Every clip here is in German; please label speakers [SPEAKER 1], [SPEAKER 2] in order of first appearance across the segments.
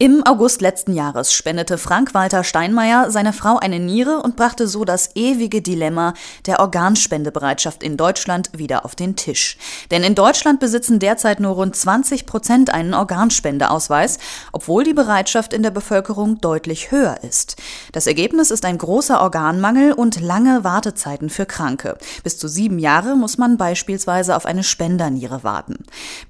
[SPEAKER 1] Im August letzten Jahres spendete Frank-Walter Steinmeier seiner Frau eine Niere und brachte so das ewige Dilemma der Organspendebereitschaft in Deutschland wieder auf den Tisch. Denn in Deutschland besitzen derzeit nur rund 20 Prozent einen Organspendeausweis, obwohl die Bereitschaft in der Bevölkerung deutlich höher ist. Das Ergebnis ist ein großer Organmangel und lange Wartezeiten für Kranke. Bis zu sieben Jahre muss man beispielsweise auf eine Spenderniere warten.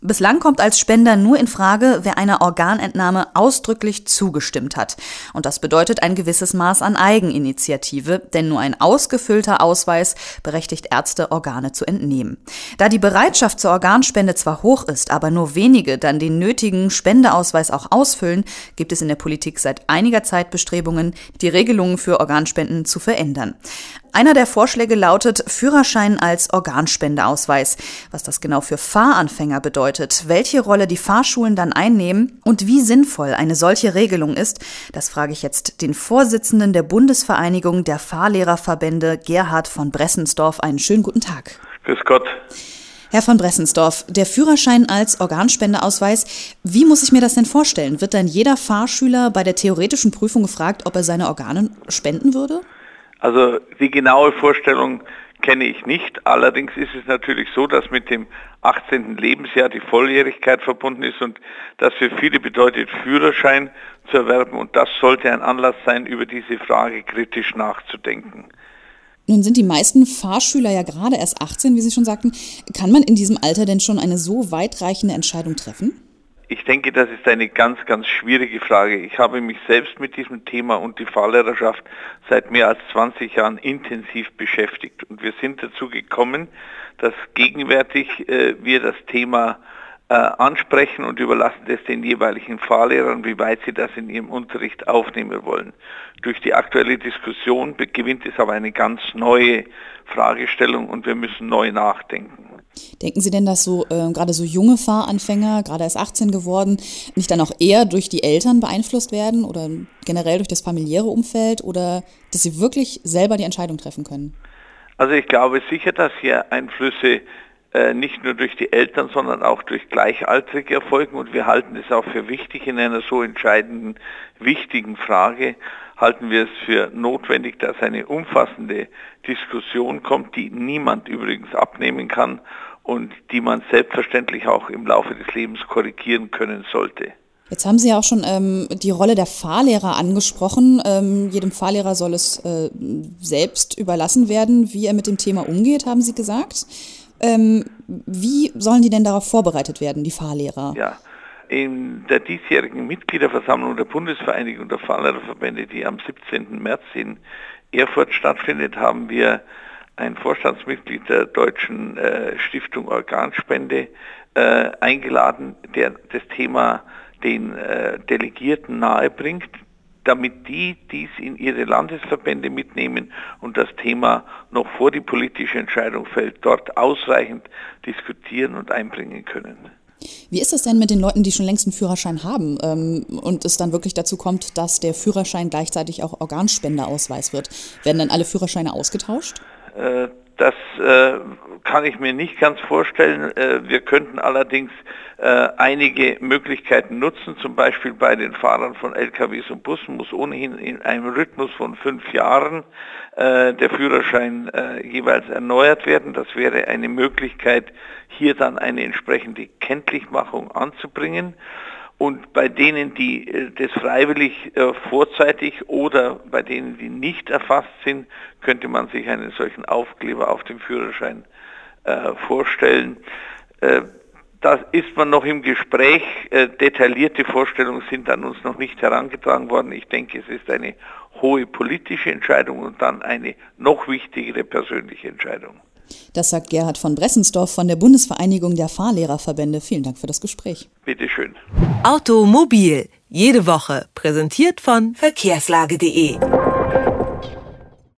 [SPEAKER 1] Bislang kommt als Spender nur in Frage, wer einer Organentnahme aus ausdrücklich zugestimmt hat. Und das bedeutet ein gewisses Maß an Eigeninitiative, denn nur ein ausgefüllter Ausweis berechtigt Ärzte, Organe zu entnehmen. Da die Bereitschaft zur Organspende zwar hoch ist, aber nur wenige dann den nötigen Spendeausweis auch ausfüllen, gibt es in der Politik seit einiger Zeit Bestrebungen, die Regelungen für Organspenden zu verändern. Einer der Vorschläge lautet Führerschein als Organspendeausweis. Was das genau für Fahranfänger bedeutet, welche Rolle die Fahrschulen dann einnehmen und wie sinnvoll eine solche Regelung ist, das frage ich jetzt den Vorsitzenden der Bundesvereinigung der Fahrlehrerverbände, Gerhard von Bressensdorf. Einen schönen guten Tag.
[SPEAKER 2] Grüß Gott.
[SPEAKER 1] Herr von Bressensdorf, der Führerschein als Organspendeausweis, wie muss ich mir das denn vorstellen? Wird dann jeder Fahrschüler bei der theoretischen Prüfung gefragt, ob er seine Organe spenden würde?
[SPEAKER 2] Also die genaue Vorstellung kenne ich nicht. Allerdings ist es natürlich so, dass mit dem 18. Lebensjahr die Volljährigkeit verbunden ist und das für viele bedeutet, Führerschein zu erwerben. Und das sollte ein Anlass sein, über diese Frage kritisch nachzudenken.
[SPEAKER 1] Nun sind die meisten Fahrschüler ja gerade erst 18, wie Sie schon sagten. Kann man in diesem Alter denn schon eine so weitreichende Entscheidung treffen?
[SPEAKER 2] Ich denke, das ist eine ganz, ganz schwierige Frage. Ich habe mich selbst mit diesem Thema und die Fahrlehrerschaft seit mehr als 20 Jahren intensiv beschäftigt. Und wir sind dazu gekommen, dass gegenwärtig äh, wir das Thema äh, ansprechen und überlassen es den jeweiligen Fahrlehrern, wie weit sie das in ihrem Unterricht aufnehmen wollen. Durch die aktuelle Diskussion gewinnt es aber eine ganz neue Fragestellung und wir müssen neu nachdenken.
[SPEAKER 1] Denken Sie denn, dass so äh, gerade so junge Fahranfänger, gerade erst 18 geworden, nicht dann auch eher durch die Eltern beeinflusst werden oder generell durch das familiäre Umfeld oder dass sie wirklich selber die Entscheidung treffen können?
[SPEAKER 2] Also ich glaube sicher, dass hier Einflüsse nicht nur durch die Eltern, sondern auch durch Gleichaltrige erfolgen und wir halten es auch für wichtig in einer so entscheidenden, wichtigen Frage, halten wir es für notwendig, dass eine umfassende Diskussion kommt, die niemand übrigens abnehmen kann und die man selbstverständlich auch im Laufe des Lebens korrigieren können sollte.
[SPEAKER 1] Jetzt haben Sie ja auch schon ähm, die Rolle der Fahrlehrer angesprochen. Ähm, jedem Fahrlehrer soll es äh, selbst überlassen werden, wie er mit dem Thema umgeht, haben Sie gesagt. Ähm, wie sollen die denn darauf vorbereitet werden, die Fahrlehrer?
[SPEAKER 2] Ja, in der diesjährigen Mitgliederversammlung der Bundesvereinigung der Fahrlehrerverbände, die am 17. März in Erfurt stattfindet, haben wir ein Vorstandsmitglied der Deutschen äh, Stiftung Organspende äh, eingeladen, der das Thema den äh, Delegierten nahebringt, damit die dies in ihre Landesverbände mitnehmen und das Thema noch vor die politische Entscheidung fällt, dort ausreichend diskutieren und einbringen können.
[SPEAKER 1] Wie ist es denn mit den Leuten, die schon längst einen Führerschein haben ähm, und es dann wirklich dazu kommt, dass der Führerschein gleichzeitig auch Organspenderausweis wird? Werden dann alle Führerscheine ausgetauscht?
[SPEAKER 2] Äh, das äh, kann ich mir nicht ganz vorstellen. Äh, wir könnten allerdings äh, einige Möglichkeiten nutzen. Zum Beispiel bei den Fahrern von LKWs und Bussen muss ohnehin in einem Rhythmus von fünf Jahren äh, der Führerschein äh, jeweils erneuert werden. Das wäre eine Möglichkeit, hier dann eine entsprechende Kenntlichmachung anzubringen. Und bei denen, die äh, das freiwillig äh, vorzeitig oder bei denen, die nicht erfasst sind, könnte man sich einen solchen Aufkleber auf dem Führerschein äh, vorstellen. Da ist man noch im Gespräch. Detaillierte Vorstellungen sind an uns noch nicht herangetragen worden. Ich denke, es ist eine hohe politische Entscheidung und dann eine noch wichtigere persönliche Entscheidung.
[SPEAKER 1] Das sagt Gerhard von Bressensdorf von der Bundesvereinigung der Fahrlehrerverbände. Vielen Dank für das Gespräch.
[SPEAKER 2] Bitte schön.
[SPEAKER 3] Automobil, jede Woche, präsentiert von verkehrslage.de.